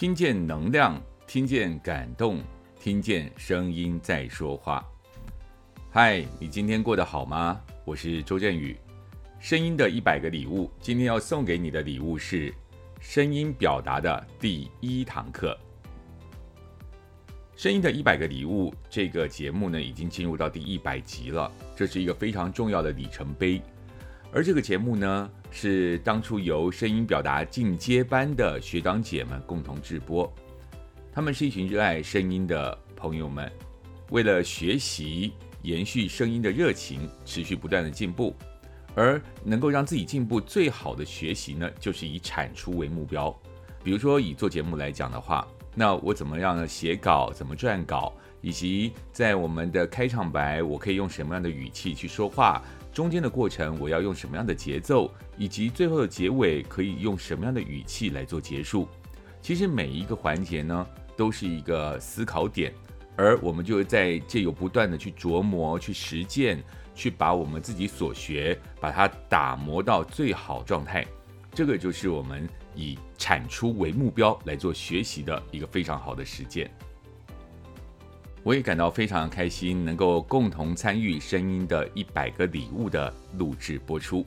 听见能量，听见感动，听见声音在说话。嗨，你今天过得好吗？我是周震宇。声音的一百个礼物，今天要送给你的礼物是声音表达的第一堂课。声音的一百个礼物这个节目呢，已经进入到第一百集了，这是一个非常重要的里程碑。而这个节目呢，是当初由声音表达进阶班的学长姐们共同制播，他们是一群热爱声音的朋友们，为了学习、延续声音的热情，持续不断的进步。而能够让自己进步最好的学习呢，就是以产出为目标。比如说，以做节目来讲的话，那我怎么样？写稿，怎么撰稿，以及在我们的开场白，我可以用什么样的语气去说话？中间的过程，我要用什么样的节奏？以及最后的结尾，可以用什么样的语气来做结束？其实每一个环节呢，都是一个思考点，而我们就在借由不断的去琢磨、去实践。去把我们自己所学，把它打磨到最好状态，这个就是我们以产出为目标来做学习的一个非常好的实践。我也感到非常开心，能够共同参与声音的一百个礼物的录制播出。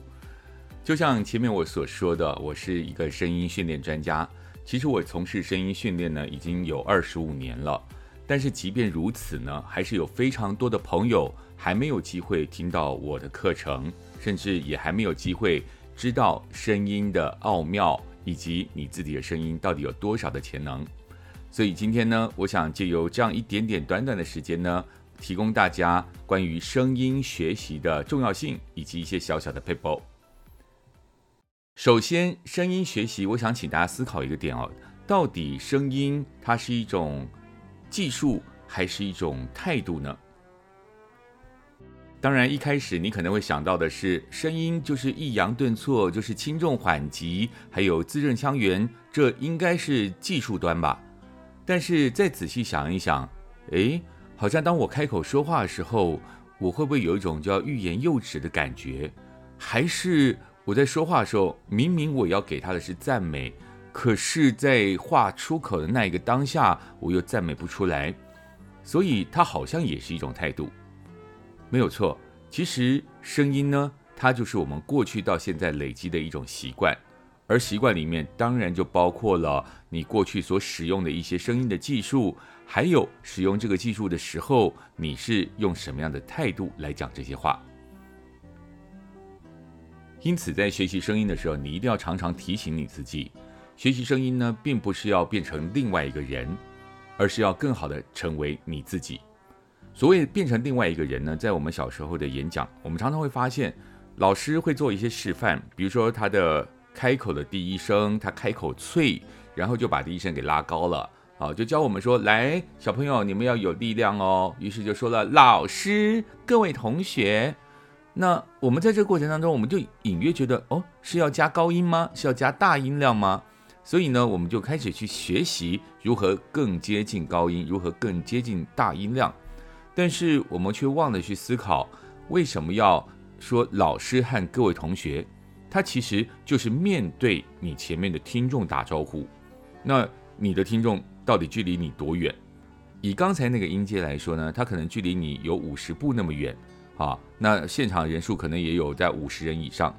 就像前面我所说的，我是一个声音训练专家。其实我从事声音训练呢，已经有二十五年了。但是即便如此呢，还是有非常多的朋友还没有机会听到我的课程，甚至也还没有机会知道声音的奥妙，以及你自己的声音到底有多少的潜能。所以今天呢，我想借由这样一点点短短的时间呢，提供大家关于声音学习的重要性，以及一些小小的撇步。首先，声音学习，我想请大家思考一个点哦，到底声音它是一种技术还是一种态度呢？当然，一开始你可能会想到的是，声音就是抑扬顿挫，就是轻重缓急，还有字正腔圆，这应该是技术端吧。但是再仔细想一想，诶，好像当我开口说话的时候，我会不会有一种叫欲言又止的感觉？还是我在说话的时候，明明我要给他的是赞美？可是，在话出口的那一个当下，我又赞美不出来，所以它好像也是一种态度，没有错。其实声音呢，它就是我们过去到现在累积的一种习惯，而习惯里面当然就包括了你过去所使用的一些声音的技术，还有使用这个技术的时候，你是用什么样的态度来讲这些话。因此，在学习声音的时候，你一定要常常提醒你自己。学习声音呢，并不是要变成另外一个人，而是要更好的成为你自己。所谓变成另外一个人呢，在我们小时候的演讲，我们常常会发现，老师会做一些示范，比如说他的开口的第一声，他开口脆，然后就把第一声给拉高了，好，就教我们说，来，小朋友，你们要有力量哦。于是就说了，老师，各位同学。那我们在这个过程当中，我们就隐约觉得，哦，是要加高音吗？是要加大音量吗？所以呢，我们就开始去学习如何更接近高音，如何更接近大音量。但是我们却忘了去思考，为什么要说老师和各位同学？他其实就是面对你前面的听众打招呼。那你的听众到底距离你多远？以刚才那个音阶来说呢，他可能距离你有五十步那么远啊。那现场人数可能也有在五十人以上。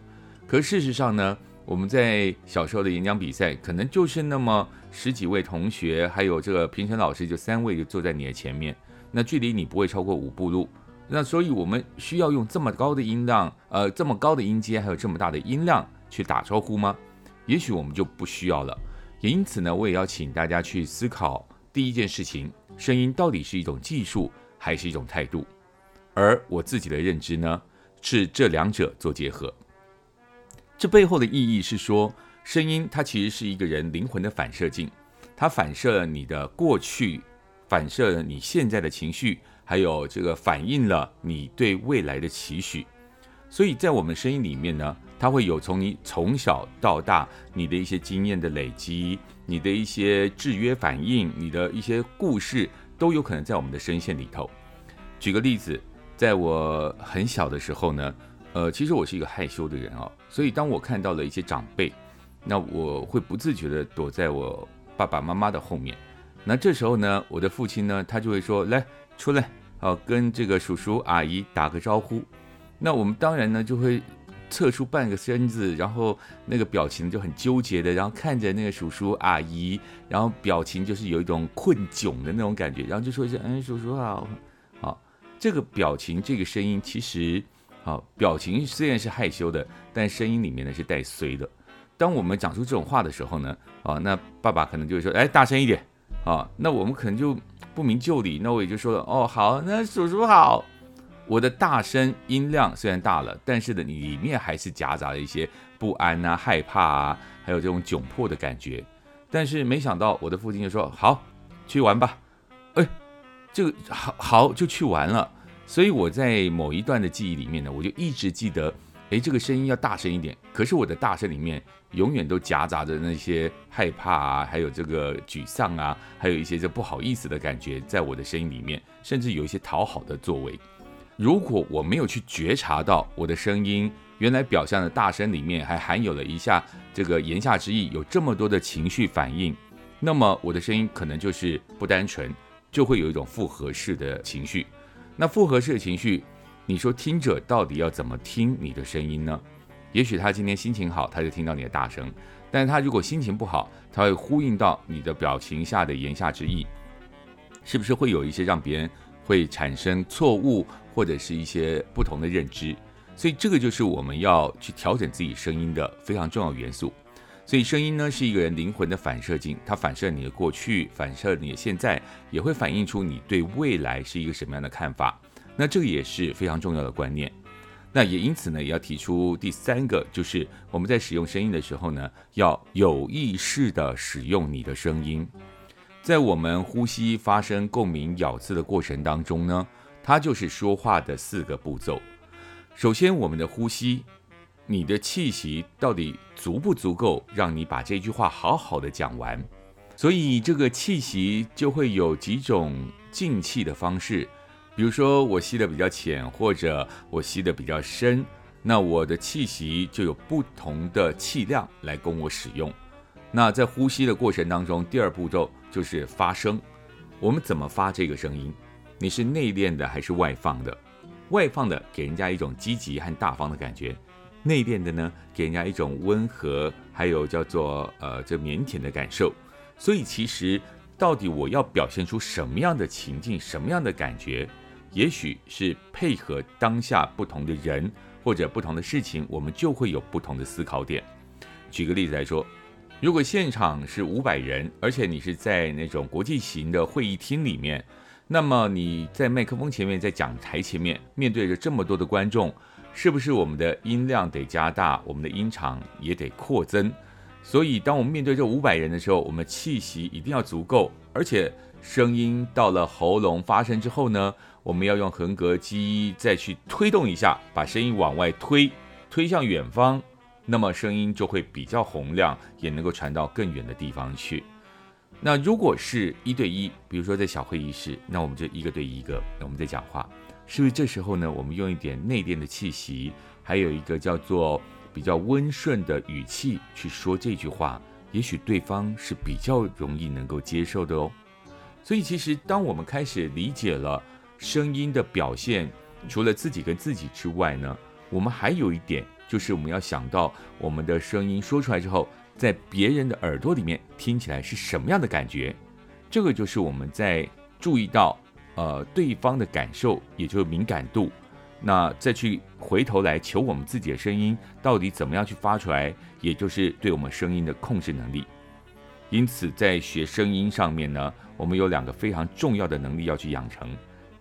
可事实上呢？我们在小时候的演讲比赛，可能就是那么十几位同学，还有这个评审老师，就三位就坐在你的前面，那距离你不会超过五步路。那所以我们需要用这么高的音量，呃，这么高的音阶，还有这么大的音量去打招呼吗？也许我们就不需要了。也因此呢，我也要请大家去思考第一件事情：声音到底是一种技术，还是一种态度？而我自己的认知呢，是这两者做结合。这背后的意义是说，声音它其实是一个人灵魂的反射镜，它反射了你的过去，反射了你现在的情绪，还有这个反映了你对未来的期许。所以在我们声音里面呢，它会有从你从小到大你的一些经验的累积，你的一些制约反应，你的一些故事，都有可能在我们的声线里头。举个例子，在我很小的时候呢。呃，其实我是一个害羞的人哦，所以当我看到了一些长辈，那我会不自觉地躲在我爸爸妈妈的后面。那这时候呢，我的父亲呢，他就会说：“来，出来，好，跟这个叔叔阿姨打个招呼。”那我们当然呢，就会侧出半个身子，然后那个表情就很纠结的，然后看着那个叔叔阿姨，然后表情就是有一种困窘的那种感觉，然后就说一声：“嗯，叔叔好。”好，这个表情，这个声音，其实。好，表情虽然是害羞的，但声音里面呢是带衰的。当我们讲出这种话的时候呢，啊，那爸爸可能就会说，哎，大声一点，啊，那我们可能就不明就里，那我也就说了，哦，好，那叔叔好。我的大声音量虽然大了，但是呢，里面还是夹杂了一些不安啊、害怕啊，还有这种窘迫的感觉。但是没想到，我的父亲就说，好，去玩吧。哎，这个好好就去玩了。所以我在某一段的记忆里面呢，我就一直记得，诶，这个声音要大声一点。可是我的大声里面永远都夹杂着那些害怕啊，还有这个沮丧啊，还有一些这不好意思的感觉，在我的声音里面，甚至有一些讨好的作为。如果我没有去觉察到我的声音原来表象的大声里面还含有了一下这个言下之意，有这么多的情绪反应，那么我的声音可能就是不单纯，就会有一种复合式的情绪。那复合式的情绪，你说听者到底要怎么听你的声音呢？也许他今天心情好，他就听到你的大声；但是他如果心情不好，他会呼应到你的表情下的言下之意，是不是会有一些让别人会产生错误或者是一些不同的认知？所以这个就是我们要去调整自己声音的非常重要元素。所以声音呢，是一个人灵魂的反射镜，它反射你的过去，反射你的现在，也会反映出你对未来是一个什么样的看法。那这个也是非常重要的观念。那也因此呢，也要提出第三个，就是我们在使用声音的时候呢，要有意识地使用你的声音。在我们呼吸、发声、共鸣、咬字的过程当中呢，它就是说话的四个步骤。首先，我们的呼吸。你的气息到底足不足够让你把这句话好好的讲完？所以这个气息就会有几种进气的方式，比如说我吸的比较浅，或者我吸的比较深，那我的气息就有不同的气量来供我使用。那在呼吸的过程当中，第二步骤就是发声。我们怎么发这个声音？你是内敛的还是外放的？外放的给人家一种积极和大方的感觉。内敛的呢，给人家一种温和，还有叫做呃这腼腆的感受。所以其实到底我要表现出什么样的情境，什么样的感觉，也许是配合当下不同的人或者不同的事情，我们就会有不同的思考点。举个例子来说，如果现场是五百人，而且你是在那种国际型的会议厅里面，那么你在麦克风前面，在讲台前面，面对着这么多的观众。是不是我们的音量得加大，我们的音场也得扩增？所以，当我们面对这五百人的时候，我们气息一定要足够，而且声音到了喉咙发声之后呢，我们要用横膈肌再去推动一下，把声音往外推，推向远方，那么声音就会比较洪亮，也能够传到更远的地方去。那如果是一对一，比如说在小会议室，那我们就一个对一个，我们在讲话。是不是这时候呢，我们用一点内敛的气息，还有一个叫做比较温顺的语气去说这句话，也许对方是比较容易能够接受的哦。所以，其实当我们开始理解了声音的表现，除了自己跟自己之外呢，我们还有一点，就是我们要想到我们的声音说出来之后，在别人的耳朵里面听起来是什么样的感觉。这个就是我们在注意到。呃，对方的感受，也就是敏感度，那再去回头来求我们自己的声音到底怎么样去发出来，也就是对我们声音的控制能力。因此，在学声音上面呢，我们有两个非常重要的能力要去养成，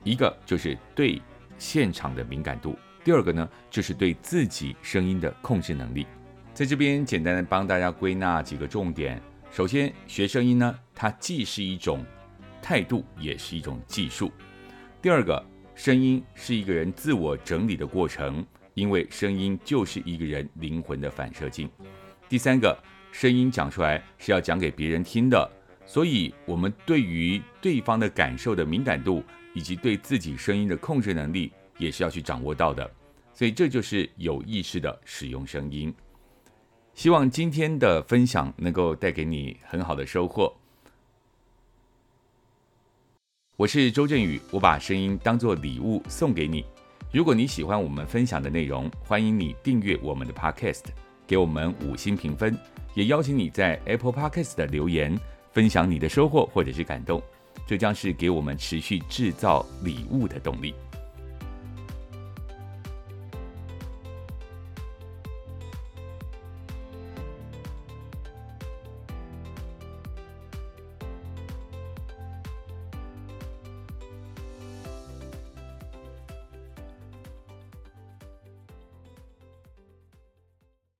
一个就是对现场的敏感度，第二个呢，就是对自己声音的控制能力。在这边简单的帮大家归纳几个重点。首先，学声音呢，它既是一种。态度也是一种技术。第二个，声音是一个人自我整理的过程，因为声音就是一个人灵魂的反射镜。第三个，声音讲出来是要讲给别人听的，所以我们对于对方的感受的敏感度，以及对自己声音的控制能力，也是要去掌握到的。所以这就是有意识的使用声音。希望今天的分享能够带给你很好的收获。我是周振宇，我把声音当做礼物送给你。如果你喜欢我们分享的内容，欢迎你订阅我们的 Podcast，给我们五星评分，也邀请你在 Apple Podcast 的留言分享你的收获或者是感动，这将是给我们持续制造礼物的动力。